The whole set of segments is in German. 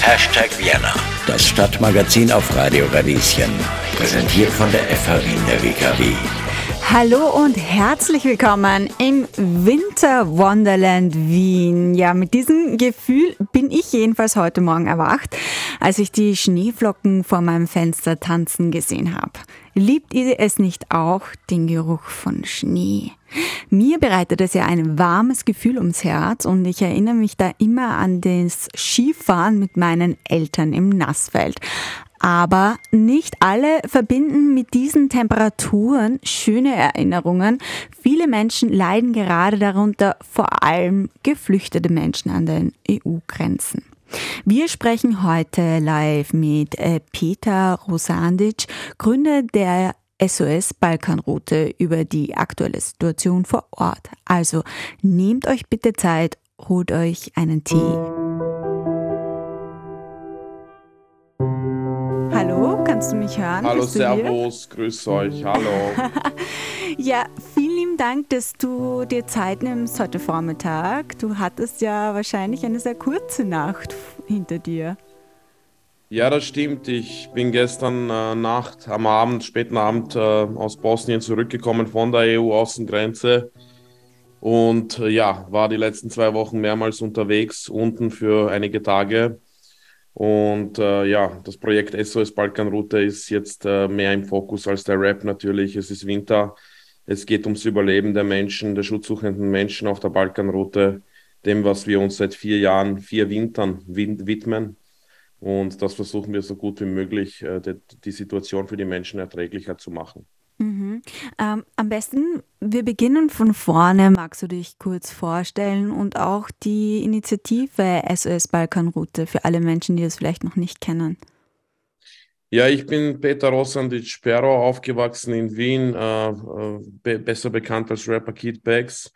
Hashtag Vienna, das Stadtmagazin auf Radio Radieschen. Präsentiert von der FH in der WKW. Hallo und herzlich willkommen im Winter Wonderland Wien. Ja, mit diesem Gefühl bin ich jedenfalls heute Morgen erwacht, als ich die Schneeflocken vor meinem Fenster tanzen gesehen habe. Liebt ihr es nicht auch, den Geruch von Schnee? Mir bereitet es ja ein warmes Gefühl ums Herz und ich erinnere mich da immer an das Skifahren mit meinen Eltern im Nassfeld. Aber nicht alle verbinden mit diesen Temperaturen schöne Erinnerungen. Viele Menschen leiden gerade darunter, vor allem geflüchtete Menschen an den EU-Grenzen. Wir sprechen heute live mit äh, Peter Rosandic, Gründer der SOS Balkanroute über die aktuelle Situation vor Ort. Also nehmt euch bitte Zeit, holt euch einen Tee. Hallo, kannst du mich hören? Hallo, Servus, grüß euch, hallo. ja, vielen lieben Dank, dass du dir Zeit nimmst heute Vormittag. Du hattest ja wahrscheinlich eine sehr kurze Nacht hinter dir. Ja, das stimmt. Ich bin gestern äh, Nacht, am Abend, späten Abend äh, aus Bosnien zurückgekommen von der EU-Außengrenze und äh, ja, war die letzten zwei Wochen mehrmals unterwegs, unten für einige Tage. Und äh, ja, das Projekt SOS Balkanroute ist jetzt äh, mehr im Fokus als der Rap natürlich. Es ist Winter. Es geht ums Überleben der Menschen, der schutzsuchenden Menschen auf der Balkanroute, dem, was wir uns seit vier Jahren, vier Wintern widmen. Und das versuchen wir so gut wie möglich, äh, die, die Situation für die Menschen erträglicher zu machen. Mhm. Ähm, am besten, wir beginnen von vorne. Magst du dich kurz vorstellen und auch die Initiative SOS Balkanroute für alle Menschen, die es vielleicht noch nicht kennen? Ja, ich bin Peter Rossandic Perro, aufgewachsen in Wien, äh, äh, be besser bekannt als Rapper Kid Bags,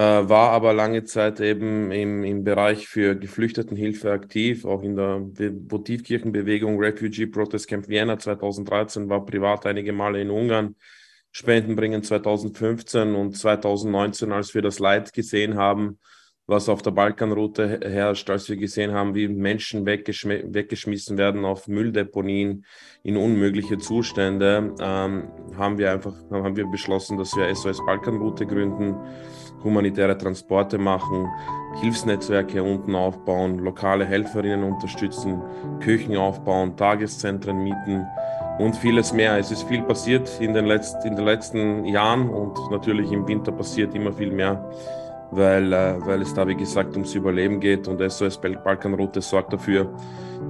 war aber lange Zeit eben im, im Bereich für Geflüchtetenhilfe aktiv, auch in der Votivkirchenbewegung Refugee Protest Camp Vienna 2013, war privat einige Male in Ungarn, Spenden bringen 2015 und 2019, als wir das Leid gesehen haben, was auf der Balkanroute herrscht, als wir gesehen haben, wie Menschen weggeschm weggeschmissen werden auf Mülldeponien in unmögliche Zustände, ähm, haben wir einfach haben wir beschlossen, dass wir SOS Balkanroute gründen, humanitäre Transporte machen, Hilfsnetzwerke unten aufbauen, lokale Helferinnen unterstützen, Küchen aufbauen, Tageszentren mieten und vieles mehr. Es ist viel passiert in den, letzt, in den letzten Jahren und natürlich im Winter passiert immer viel mehr weil, äh, weil es da, wie gesagt, ums Überleben geht und SOS Balkanroute sorgt dafür,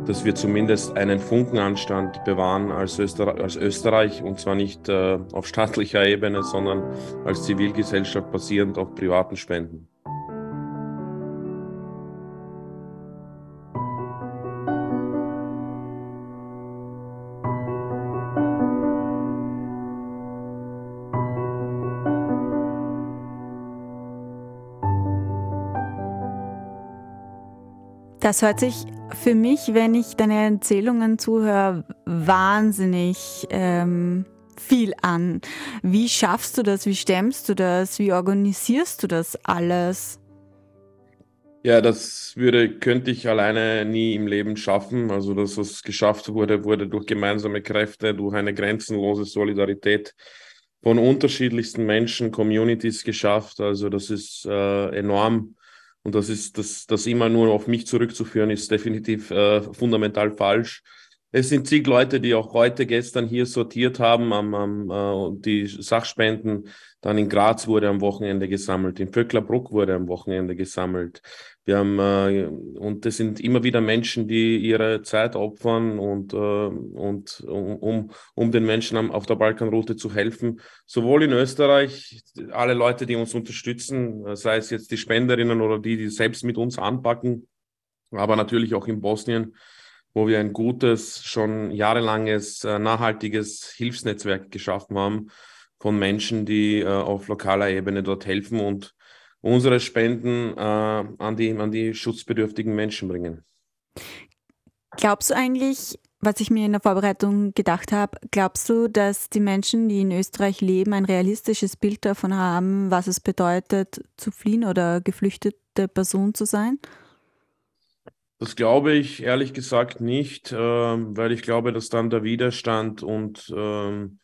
dass wir zumindest einen Funkenanstand bewahren als, Öster als Österreich und zwar nicht äh, auf staatlicher Ebene, sondern als Zivilgesellschaft basierend auf privaten Spenden. Das hört sich für mich, wenn ich deine Erzählungen zuhöre, wahnsinnig ähm, viel an. Wie schaffst du das? Wie stemmst du das? Wie organisierst du das alles? Ja, das würde, könnte ich alleine nie im Leben schaffen. Also, dass es geschafft wurde, wurde durch gemeinsame Kräfte, durch eine grenzenlose Solidarität von unterschiedlichsten Menschen, Communities geschafft. Also, das ist äh, enorm und das ist, das, das immer nur auf mich zurückzuführen, ist definitiv äh, fundamental falsch. Es sind zig Leute, die auch heute, gestern hier sortiert haben, am, am, äh, die Sachspenden. Dann in Graz wurde am Wochenende gesammelt, in Vöcklerbruck wurde am Wochenende gesammelt. Wir haben, äh, und das sind immer wieder Menschen, die ihre Zeit opfern und, äh, und um, um den Menschen auf der Balkanroute zu helfen. Sowohl in Österreich, alle Leute, die uns unterstützen, sei es jetzt die Spenderinnen oder die, die selbst mit uns anpacken, aber natürlich auch in Bosnien wo wir ein gutes, schon jahrelanges, äh, nachhaltiges Hilfsnetzwerk geschaffen haben von Menschen, die äh, auf lokaler Ebene dort helfen und unsere Spenden äh, an, die, an die schutzbedürftigen Menschen bringen. Glaubst du eigentlich, was ich mir in der Vorbereitung gedacht habe, glaubst du, dass die Menschen, die in Österreich leben, ein realistisches Bild davon haben, was es bedeutet, zu fliehen oder geflüchtete Person zu sein? Das glaube ich ehrlich gesagt nicht, äh, weil ich glaube, dass dann der Widerstand und ähm,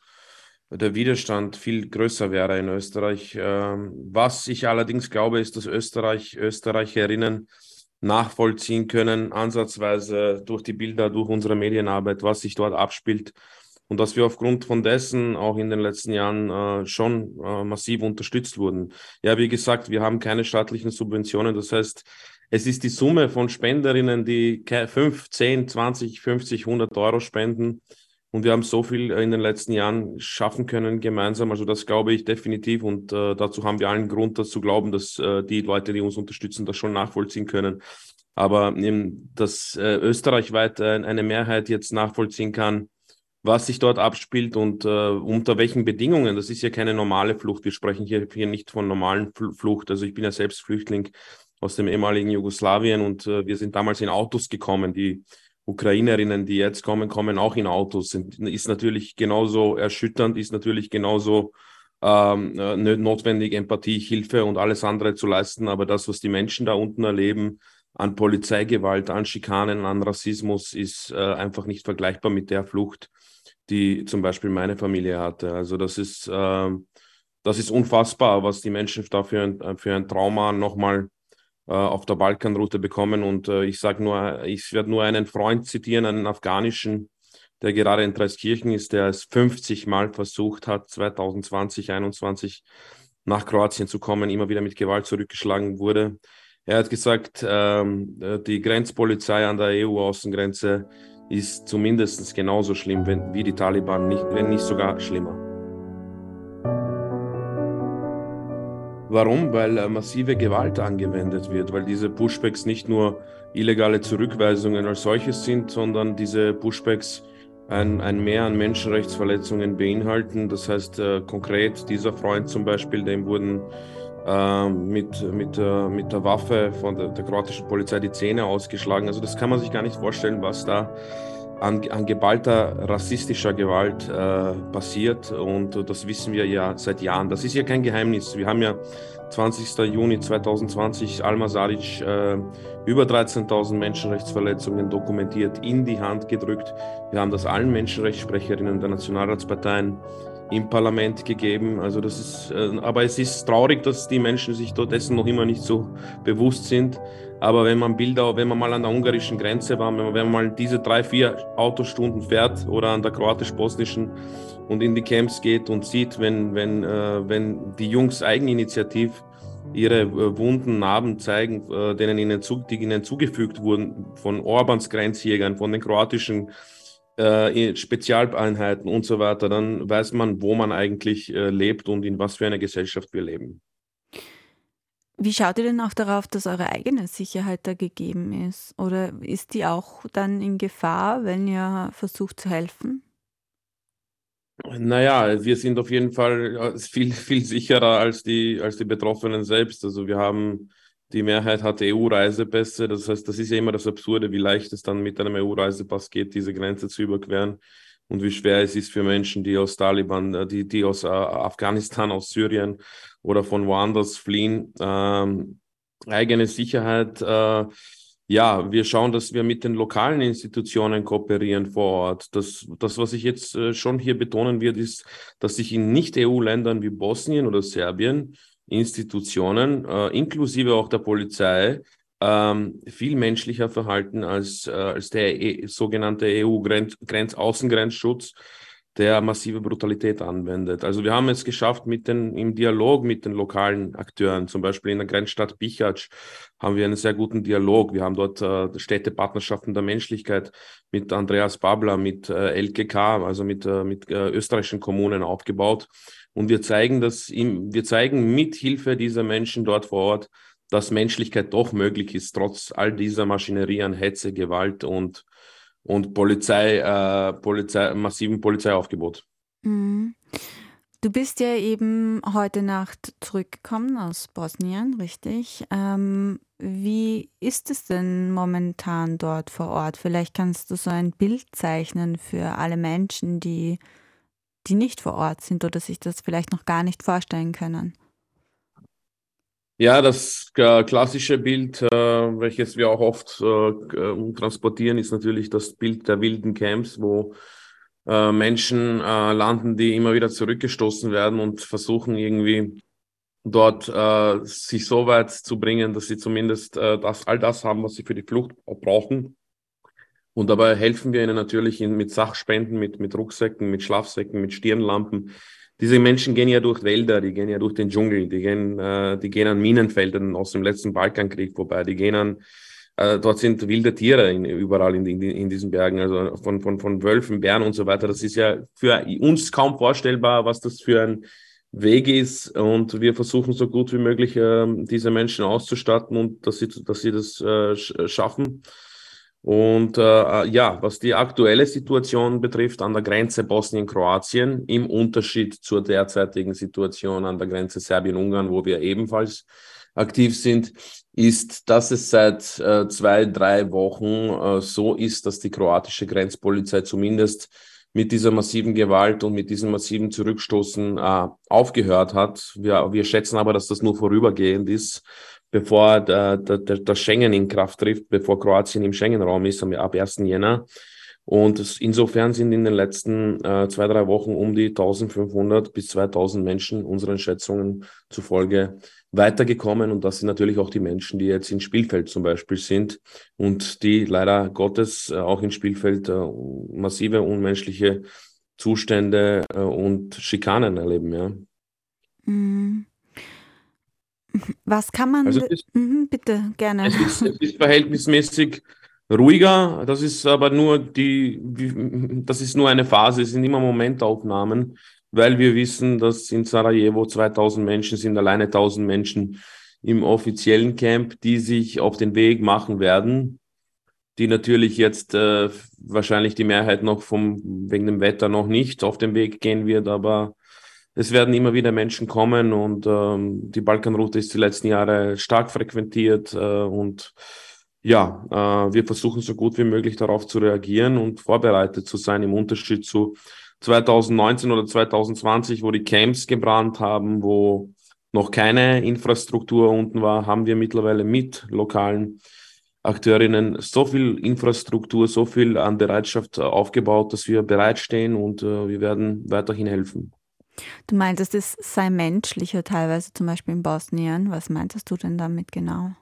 der Widerstand viel größer wäre in Österreich. Ähm, was ich allerdings glaube, ist, dass Österreich, Österreicherinnen nachvollziehen können, ansatzweise durch die Bilder, durch unsere Medienarbeit, was sich dort abspielt. Und dass wir aufgrund von dessen auch in den letzten Jahren äh, schon äh, massiv unterstützt wurden. Ja, wie gesagt, wir haben keine staatlichen Subventionen. Das heißt, es ist die Summe von Spenderinnen, die 5, 10, 20, 50, 100 Euro spenden, und wir haben so viel in den letzten Jahren schaffen können gemeinsam. Also das glaube ich definitiv. Und äh, dazu haben wir allen Grund, das zu glauben, dass äh, die Leute, die uns unterstützen, das schon nachvollziehen können. Aber eben, dass äh, österreichweit äh, eine Mehrheit jetzt nachvollziehen kann, was sich dort abspielt und äh, unter welchen Bedingungen. Das ist ja keine normale Flucht. Wir sprechen hier, hier nicht von normalen Flucht. Also ich bin ja selbst Flüchtling aus dem ehemaligen Jugoslawien und äh, wir sind damals in Autos gekommen, die Ukrainerinnen, die jetzt kommen, kommen auch in Autos. Ist natürlich genauso erschütternd, ist natürlich genauso ähm, äh, notwendig, Empathie, Hilfe und alles andere zu leisten. Aber das, was die Menschen da unten erleben, an Polizeigewalt, an Schikanen, an Rassismus, ist äh, einfach nicht vergleichbar mit der Flucht, die zum Beispiel meine Familie hatte. Also das ist, äh, das ist unfassbar, was die Menschen da für ein, für ein Trauma nochmal äh, auf der Balkanroute bekommen. Und äh, ich sage nur, ich werde nur einen Freund zitieren, einen afghanischen, der gerade in Dreiskirchen ist, der es 50 Mal versucht hat, 2020, 2021 nach Kroatien zu kommen, immer wieder mit Gewalt zurückgeschlagen wurde. Er hat gesagt, ähm, äh, die Grenzpolizei an der EU-Außengrenze ist zumindest genauso schlimm wenn, wie die Taliban, nicht, wenn nicht sogar schlimmer. Warum? Weil äh, massive Gewalt angewendet wird, weil diese Pushbacks nicht nur illegale Zurückweisungen als solches sind, sondern diese Pushbacks ein, ein Mehr an Menschenrechtsverletzungen beinhalten. Das heißt äh, konkret, dieser Freund zum Beispiel, dem wurden äh, mit, mit, äh, mit der Waffe von der, der kroatischen Polizei die Zähne ausgeschlagen. Also das kann man sich gar nicht vorstellen, was da an, an geballter rassistischer Gewalt äh, passiert. Und das wissen wir ja seit Jahren. Das ist ja kein Geheimnis. Wir haben ja 20. Juni 2020 Alma Saric äh, über 13.000 Menschenrechtsverletzungen dokumentiert, in die Hand gedrückt. Wir haben das allen Menschenrechtssprecherinnen der Nationalratsparteien im Parlament gegeben. Also das ist, äh, aber es ist traurig, dass die Menschen sich dort dessen noch immer nicht so bewusst sind. Aber wenn man Bilder, wenn man mal an der ungarischen Grenze war, wenn man, wenn man mal diese drei, vier Autostunden fährt oder an der kroatisch-bosnischen und in die Camps geht und sieht, wenn, wenn, äh, wenn die Jungs eigeninitiativ ihre äh, wunden Narben zeigen, äh, denen ihnen, zu, die ihnen zugefügt wurden von Orbans Grenzjägern, von den kroatischen äh, Spezialeinheiten und so weiter, dann weiß man, wo man eigentlich äh, lebt und in was für einer Gesellschaft wir leben. Wie schaut ihr denn auch darauf, dass eure eigene Sicherheit da gegeben ist? Oder ist die auch dann in Gefahr, wenn ihr versucht zu helfen? Naja, wir sind auf jeden Fall äh, viel, viel sicherer als die, als die Betroffenen selbst. Also wir haben, die Mehrheit hat EU-Reisepässe. Das heißt, das ist ja immer das Absurde, wie leicht es dann mit einem EU-Reisepass geht, diese Grenze zu überqueren und wie schwer es ist für Menschen, die aus Taliban, äh, die, die aus äh, Afghanistan, aus Syrien oder von woanders fliehen. Ähm, eigene Sicherheit. Äh, ja, wir schauen, dass wir mit den lokalen Institutionen kooperieren vor Ort. Das, das was ich jetzt äh, schon hier betonen wird, ist, dass sich in Nicht-EU-Ländern wie Bosnien oder Serbien Institutionen, äh, inklusive auch der Polizei, ähm, viel menschlicher verhalten als, äh, als der e sogenannte EU-Außengrenzschutz, der massive Brutalität anwendet. Also wir haben es geschafft, mit den, im Dialog mit den lokalen Akteuren, zum Beispiel in der Grenzstadt Bichac, haben wir einen sehr guten Dialog. Wir haben dort äh, Städtepartnerschaften der Menschlichkeit mit Andreas Babler, mit äh, LKK, also mit, äh, mit äh, österreichischen Kommunen aufgebaut. Und wir zeigen das, im, wir zeigen mit Hilfe dieser Menschen dort vor Ort, dass Menschlichkeit doch möglich ist, trotz all dieser Maschinerie an Hetze, Gewalt und, und Polizei, äh, Polizei, massiven Polizeiaufgebot. Mhm. Du bist ja eben heute Nacht zurückgekommen aus Bosnien, richtig? Ähm, wie ist es denn momentan dort vor Ort? Vielleicht kannst du so ein Bild zeichnen für alle Menschen, die, die nicht vor Ort sind oder sich das vielleicht noch gar nicht vorstellen können. Ja, das äh, klassische Bild, äh, welches wir auch oft äh, transportieren, ist natürlich das Bild der wilden Camps, wo äh, Menschen äh, landen, die immer wieder zurückgestoßen werden und versuchen irgendwie dort äh, sich so weit zu bringen, dass sie zumindest das, all das haben, was sie für die Flucht brauchen. Und dabei helfen wir ihnen natürlich in, mit Sachspenden, mit, mit Rucksäcken, mit Schlafsäcken, mit Stirnlampen, diese Menschen gehen ja durch Wälder, die gehen ja durch den Dschungel, die gehen, äh, die gehen an Minenfeldern aus dem letzten Balkankrieg vorbei, die gehen an, äh, dort sind wilde Tiere in, überall in, in, in diesen Bergen, also von, von, von Wölfen, Bären und so weiter. Das ist ja für uns kaum vorstellbar, was das für ein Weg ist. Und wir versuchen so gut wie möglich, äh, diese Menschen auszustatten und dass sie, dass sie das äh, schaffen. Und äh, ja, was die aktuelle Situation betrifft an der Grenze Bosnien-Kroatien, im Unterschied zur derzeitigen Situation an der Grenze Serbien-Ungarn, wo wir ebenfalls aktiv sind, ist, dass es seit äh, zwei, drei Wochen äh, so ist, dass die kroatische Grenzpolizei zumindest mit dieser massiven Gewalt und mit diesem massiven Zurückstoßen äh, aufgehört hat. Wir, wir schätzen aber, dass das nur vorübergehend ist bevor der, der, der Schengen in Kraft trifft, bevor Kroatien im Schengen-Raum ist, ab 1. Jänner. Und insofern sind in den letzten äh, zwei, drei Wochen um die 1500 bis 2000 Menschen unseren Schätzungen zufolge weitergekommen. Und das sind natürlich auch die Menschen, die jetzt in Spielfeld zum Beispiel sind und die leider Gottes äh, auch in Spielfeld äh, massive unmenschliche Zustände äh, und Schikanen erleben. Ja. Mm. Was kann man. Also ist, mhm, bitte, gerne. Es ist, es ist verhältnismäßig ruhiger. Das ist aber nur die, das ist nur eine Phase, es sind immer Momentaufnahmen, weil wir wissen, dass in Sarajevo 2000 Menschen sind, alleine 1000 Menschen im offiziellen Camp, die sich auf den Weg machen werden, die natürlich jetzt äh, wahrscheinlich die Mehrheit noch vom, wegen dem Wetter noch nicht auf den Weg gehen wird, aber es werden immer wieder Menschen kommen und ähm, die Balkanroute ist die letzten Jahre stark frequentiert äh, und ja, äh, wir versuchen so gut wie möglich darauf zu reagieren und vorbereitet zu sein im Unterschied zu 2019 oder 2020, wo die Camps gebrannt haben, wo noch keine Infrastruktur unten war, haben wir mittlerweile mit lokalen Akteurinnen so viel Infrastruktur, so viel an Bereitschaft aufgebaut, dass wir bereitstehen und äh, wir werden weiterhin helfen. Du meintest, es sei menschlicher teilweise, zum Beispiel in Bosnien. Was meintest du denn damit genau?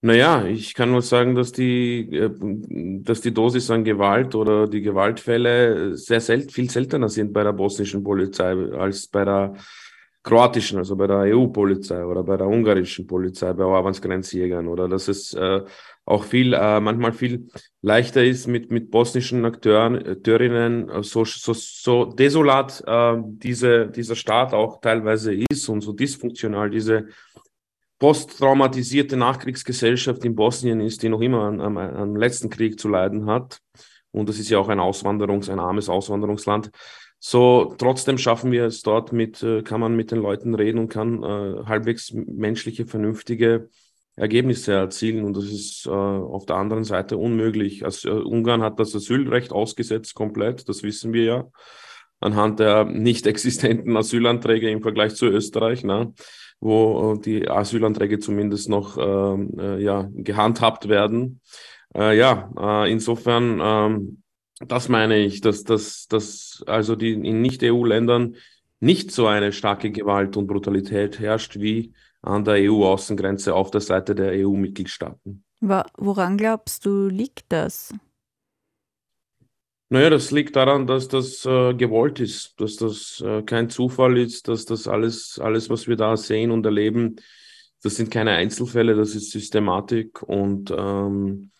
Naja, ich kann nur sagen, dass die, äh, dass die Dosis an Gewalt oder die Gewaltfälle sehr selten, viel seltener sind bei der bosnischen Polizei als bei der kroatischen, also bei der EU-Polizei oder bei der ungarischen Polizei, bei Orbans Grenzjägern oder dass es äh, auch viel, äh, manchmal viel leichter ist mit, mit bosnischen Akteuren, Akteurinnen, äh, so, so, so desolat äh, diese, dieser Staat auch teilweise ist und so dysfunktional diese posttraumatisierte Nachkriegsgesellschaft in Bosnien ist, die noch immer am, am letzten Krieg zu leiden hat. Und das ist ja auch ein Auswanderungs-, ein armes Auswanderungsland. So, trotzdem schaffen wir es dort mit, äh, kann man mit den Leuten reden und kann äh, halbwegs menschliche, vernünftige Ergebnisse erzielen. Und das ist äh, auf der anderen Seite unmöglich. Also, Ungarn hat das Asylrecht ausgesetzt komplett, das wissen wir ja, anhand der nicht existenten Asylanträge im Vergleich zu Österreich, ne, wo äh, die Asylanträge zumindest noch ähm, äh, ja, gehandhabt werden. Ja, insofern, ähm, das meine ich, dass, dass, dass also die in Nicht-EU-Ländern nicht so eine starke Gewalt und Brutalität herrscht wie an der EU-Außengrenze auf der Seite der EU-Mitgliedstaaten. Woran glaubst du, liegt das? Naja, das liegt daran, dass das äh, gewollt ist, dass das äh, kein Zufall ist, dass das alles, alles, was wir da sehen und erleben, das sind keine Einzelfälle, das ist Systematik und ähm,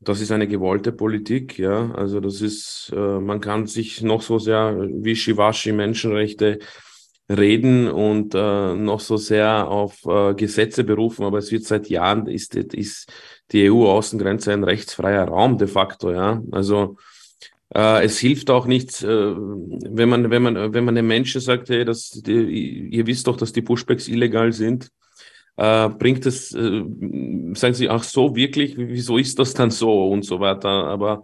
das ist eine gewollte Politik, ja. Also das ist, äh, man kann sich noch so sehr wie Shivashi Menschenrechte reden und äh, noch so sehr auf äh, Gesetze berufen, aber es wird seit Jahren ist, ist die EU-Außengrenze ein rechtsfreier Raum de facto, ja. Also äh, es hilft auch nichts, äh, wenn man, wenn man, wenn man den Menschen sagt, hey, das, die, ihr wisst doch, dass die Pushbacks illegal sind. Äh, bringt es, äh, sagen sie, ach so, wirklich, wieso ist das dann so und so weiter. Aber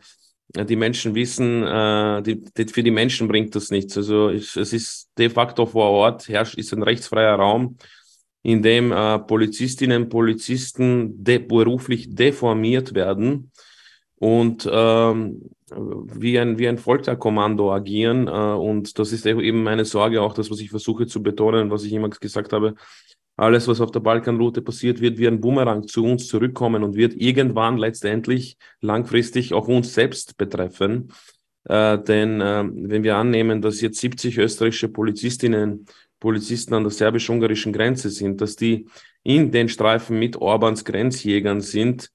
die Menschen wissen, äh, die, die, für die Menschen bringt das nichts. Also ich, es ist de facto vor Ort, herrscht, ist ein rechtsfreier Raum. in dem äh, Polizistinnen und Polizisten de beruflich deformiert werden und ähm, wie ein, wie ein Folterkommando agieren. Äh, und das ist eben meine Sorge, auch das, was ich versuche zu betonen, was ich immer gesagt habe. Alles, was auf der Balkanroute passiert, wird wie ein Bumerang zu uns zurückkommen und wird irgendwann letztendlich langfristig auch uns selbst betreffen. Äh, denn äh, wenn wir annehmen, dass jetzt 70 österreichische Polizistinnen, Polizisten an der serbisch-ungarischen Grenze sind, dass die in den Streifen mit Orbans Grenzjägern sind,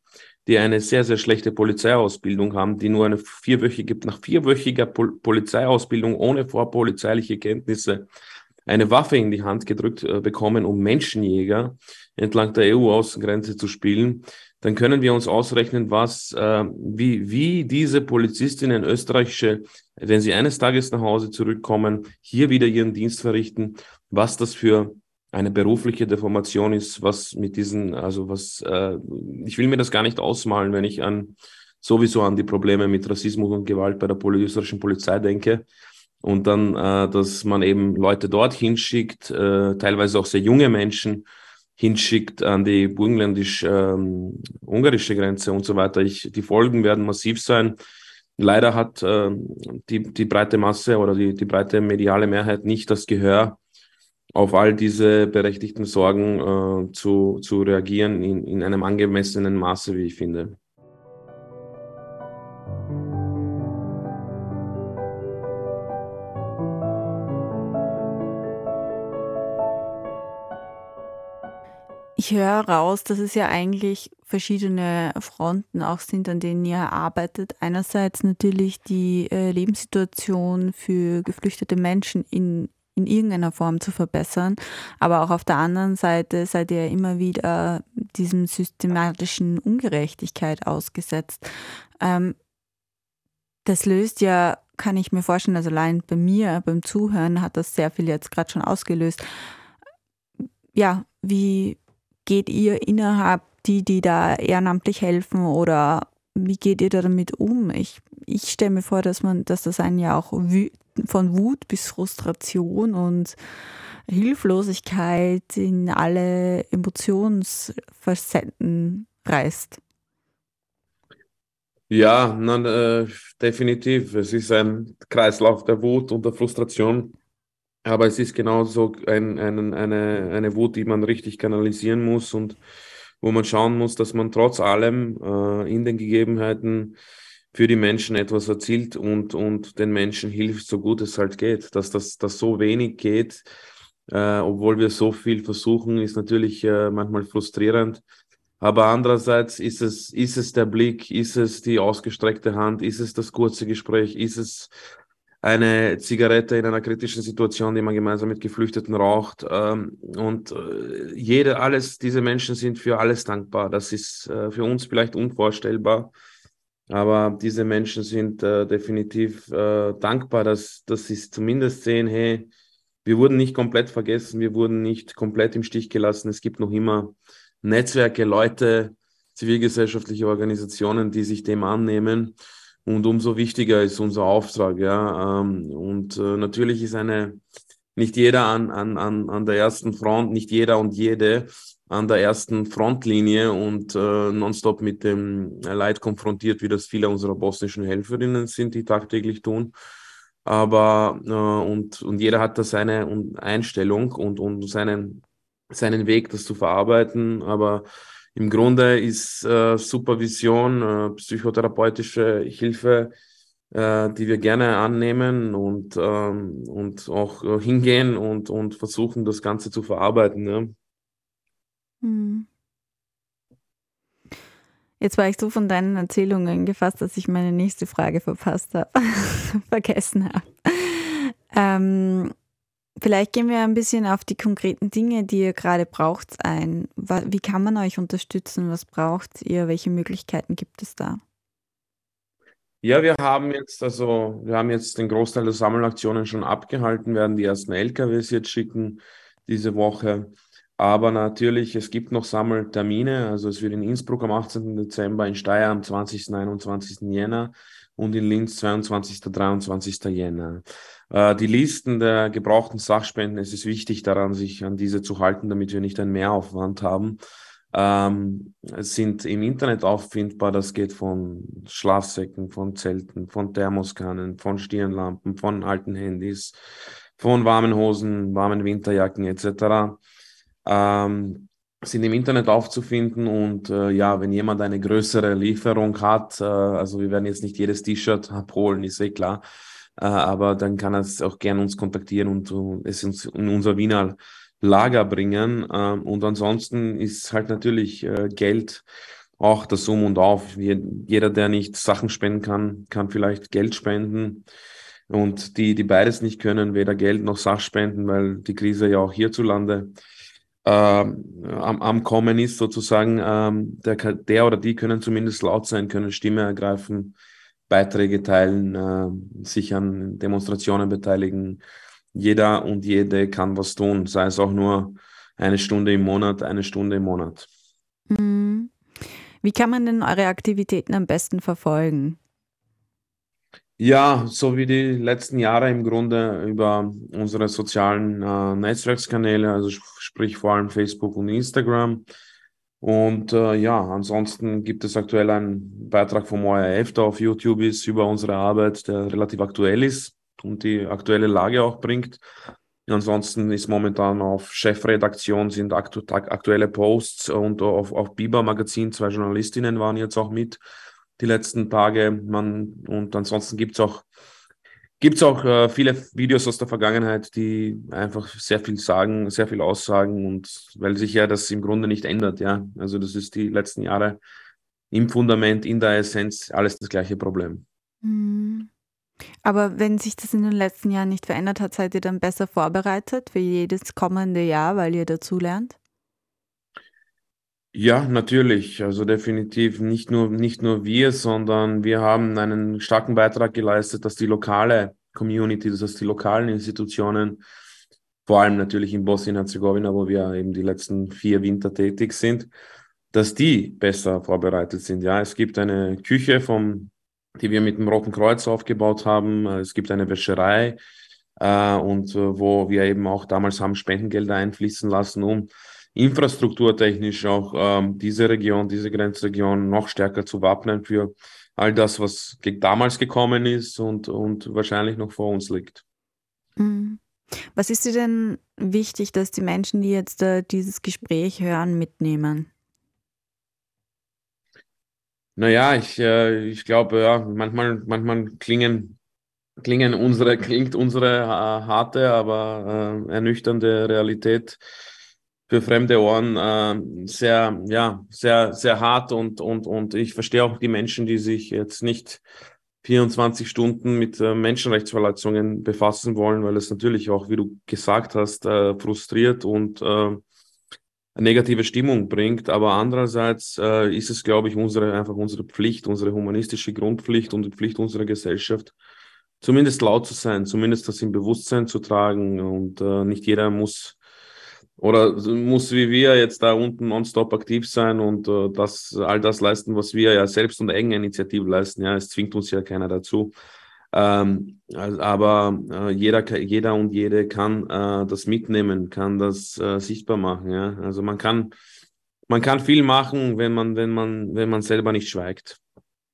die eine sehr, sehr schlechte Polizeiausbildung haben, die nur eine vierwöchige, nach vierwöchiger Pol Polizeiausbildung ohne vorpolizeiliche Kenntnisse eine Waffe in die Hand gedrückt äh, bekommen, um Menschenjäger entlang der EU-Außengrenze zu spielen, dann können wir uns ausrechnen, was, äh, wie, wie diese Polizistinnen österreichische, wenn sie eines Tages nach Hause zurückkommen, hier wieder ihren Dienst verrichten, was das für eine berufliche Deformation ist, was mit diesen, also was, äh, ich will mir das gar nicht ausmalen, wenn ich an sowieso an die Probleme mit Rassismus und Gewalt bei der österreichischen Polizei denke. Und dann, äh, dass man eben Leute dorthin schickt, äh, teilweise auch sehr junge Menschen, hinschickt an die burgenländisch-ungarische ähm, Grenze und so weiter. Ich, die Folgen werden massiv sein. Leider hat äh, die, die breite Masse oder die, die breite mediale Mehrheit nicht das Gehör, auf all diese berechtigten Sorgen äh, zu, zu reagieren in, in einem angemessenen Maße, wie ich finde. Ich höre raus, dass es ja eigentlich verschiedene Fronten auch sind, an denen ihr arbeitet. Einerseits natürlich die äh, Lebenssituation für geflüchtete Menschen in, in irgendeiner Form zu verbessern, aber auch auf der anderen Seite seid ihr immer wieder diesem systematischen Ungerechtigkeit ausgesetzt. Ähm, das löst ja, kann ich mir vorstellen, also allein bei mir, beim Zuhören hat das sehr viel jetzt gerade schon ausgelöst. Ja, wie, geht ihr innerhalb die, die da ehrenamtlich helfen oder wie geht ihr da damit um? Ich, ich stelle mir vor, dass man, dass das einen ja auch von Wut bis Frustration und Hilflosigkeit in alle Emotionsfacetten reißt. Ja, nein, äh, definitiv. Es ist ein Kreislauf der Wut und der Frustration. Aber es ist genauso ein, ein, eine, eine Wut, die man richtig kanalisieren muss und wo man schauen muss, dass man trotz allem äh, in den Gegebenheiten für die Menschen etwas erzielt und, und den Menschen hilft, so gut es halt geht. Dass das dass so wenig geht, äh, obwohl wir so viel versuchen, ist natürlich äh, manchmal frustrierend. Aber andererseits ist es, ist es der Blick, ist es die ausgestreckte Hand, ist es das kurze Gespräch, ist es eine Zigarette in einer kritischen Situation, die man gemeinsam mit Geflüchteten raucht. Ähm, und äh, jede, alles, diese Menschen sind für alles dankbar. Das ist äh, für uns vielleicht unvorstellbar. Aber diese Menschen sind äh, definitiv äh, dankbar, dass, dass sie zumindest sehen, hey, wir wurden nicht komplett vergessen, wir wurden nicht komplett im Stich gelassen. Es gibt noch immer Netzwerke, Leute, zivilgesellschaftliche Organisationen, die sich dem annehmen. Und umso wichtiger ist unser Auftrag, ja. Ähm, und äh, natürlich ist eine, nicht jeder an, an, an, an der ersten Front, nicht jeder und jede an der ersten Frontlinie und äh, nonstop mit dem Leid konfrontiert, wie das viele unserer bosnischen Helferinnen sind, die tagtäglich tun. Aber äh, und, und jeder hat da seine Einstellung und, und seinen, seinen Weg, das zu verarbeiten. Aber im Grunde ist äh, Supervision, äh, psychotherapeutische Hilfe, äh, die wir gerne annehmen und, ähm, und auch äh, hingehen und, und versuchen, das Ganze zu verarbeiten. Ja. Hm. Jetzt war ich so von deinen Erzählungen gefasst, dass ich meine nächste Frage verpasst habe, vergessen habe. Ähm, Vielleicht gehen wir ein bisschen auf die konkreten Dinge, die ihr gerade braucht, ein. Wie kann man euch unterstützen? Was braucht ihr? Welche Möglichkeiten gibt es da? Ja, wir haben jetzt, also wir haben jetzt den Großteil der Sammelaktionen schon abgehalten, werden die ersten LKWs jetzt schicken diese Woche. Aber natürlich, es gibt noch Sammeltermine. Also es wird in Innsbruck am 18. Dezember, in Steyr am 20. und 21. Jänner und in Linz 22. und 23. Jänner. Äh, die Listen der gebrauchten Sachspenden, es ist wichtig daran, sich an diese zu halten, damit wir nicht einen Mehraufwand haben. Ähm, sind im Internet auffindbar. Das geht von Schlafsäcken, von Zelten, von Thermoskannen, von Stirnlampen, von alten Handys, von warmen Hosen, warmen Winterjacken etc ähm, sind im Internet aufzufinden und äh, ja, wenn jemand eine größere Lieferung hat, äh, also wir werden jetzt nicht jedes T-Shirt abholen, ist eh klar, aber dann kann er es auch gerne uns kontaktieren und uh, es uns in unser Wiener Lager bringen. Ähm, und ansonsten ist halt natürlich äh, Geld auch das Um und Auf. Jeder, der nicht Sachen spenden kann, kann vielleicht Geld spenden. Und die, die beides nicht können, weder Geld noch Sachspenden, weil die Krise ja auch hierzulande äh, am, am Kommen ist, sozusagen, ähm, der, der oder die können zumindest laut sein, können Stimme ergreifen, Beiträge teilen, äh, sich an Demonstrationen beteiligen. Jeder und jede kann was tun, sei es auch nur eine Stunde im Monat, eine Stunde im Monat. Mhm. Wie kann man denn eure Aktivitäten am besten verfolgen? Ja, so wie die letzten Jahre im Grunde über unsere sozialen äh, Netzwerkskanäle, also sprich vor allem Facebook und Instagram. Und äh, ja, ansonsten gibt es aktuell einen Beitrag vom ORF, der auf YouTube ist, über unsere Arbeit, der relativ aktuell ist und die aktuelle Lage auch bringt. Ansonsten ist momentan auf Chefredaktion sind aktu aktuelle Posts und auf, auf Biber Magazin, zwei Journalistinnen waren jetzt auch mit die letzten Tage. Man, und ansonsten gibt es auch, gibt's auch äh, viele Videos aus der Vergangenheit, die einfach sehr viel sagen, sehr viel aussagen und weil sich ja das im Grunde nicht ändert, ja. Also das ist die letzten Jahre im Fundament, in der Essenz alles das gleiche Problem. Mhm. Aber wenn sich das in den letzten Jahren nicht verändert hat, seid ihr dann besser vorbereitet für jedes kommende Jahr, weil ihr dazulernt? Ja, natürlich. Also definitiv nicht nur, nicht nur wir, sondern wir haben einen starken Beitrag geleistet, dass die lokale Community, das heißt die lokalen Institutionen, vor allem natürlich in Bosnien-Herzegowina, wo wir eben die letzten vier Winter tätig sind, dass die besser vorbereitet sind. Ja, es gibt eine Küche vom, die wir mit dem Roten Kreuz aufgebaut haben. Es gibt eine Wäscherei äh, und äh, wo wir eben auch damals haben Spendengelder einfließen lassen, um infrastrukturtechnisch auch ähm, diese Region, diese Grenzregion noch stärker zu wappnen für all das, was damals gekommen ist und, und wahrscheinlich noch vor uns liegt. Mhm. Was ist dir denn wichtig, dass die Menschen, die jetzt äh, dieses Gespräch hören, mitnehmen? Naja, ich, äh, ich glaube, ja, manchmal, manchmal klingen, klingen unsere, klingt unsere äh, harte, aber äh, ernüchternde Realität für fremde Ohren äh, sehr, ja, sehr, sehr hart und, und, und ich verstehe auch die Menschen, die sich jetzt nicht 24 Stunden mit äh, Menschenrechtsverletzungen befassen wollen, weil es natürlich auch, wie du gesagt hast, äh, frustriert und äh, negative Stimmung bringt. Aber andererseits äh, ist es, glaube ich, unsere, einfach unsere Pflicht, unsere humanistische Grundpflicht und die Pflicht unserer Gesellschaft, zumindest laut zu sein, zumindest das im Bewusstsein zu tragen. Und äh, nicht jeder muss oder muss wie wir jetzt da unten nonstop aktiv sein und äh, das, all das leisten, was wir ja selbst unter Eigeninitiative leisten. Ja, es zwingt uns ja keiner dazu. Ähm, aber äh, jeder, jeder und jede kann äh, das mitnehmen, kann das äh, sichtbar machen. Ja? Also man kann, man kann viel machen, wenn man, wenn man, wenn man selber nicht schweigt.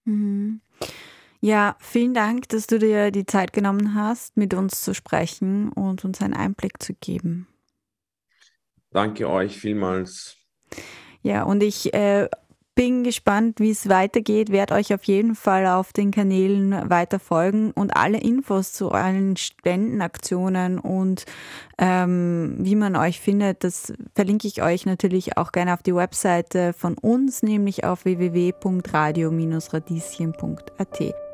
Mhm. Ja, vielen Dank, dass du dir die Zeit genommen hast, mit uns zu sprechen und uns einen Einblick zu geben. Danke euch vielmals. Ja, und ich äh, bin gespannt, wie es weitergeht, werde euch auf jeden Fall auf den Kanälen weiter folgen und alle Infos zu allen Spendenaktionen und ähm, wie man euch findet, das verlinke ich euch natürlich auch gerne auf die Webseite von uns, nämlich auf www.radio-radieschen.at.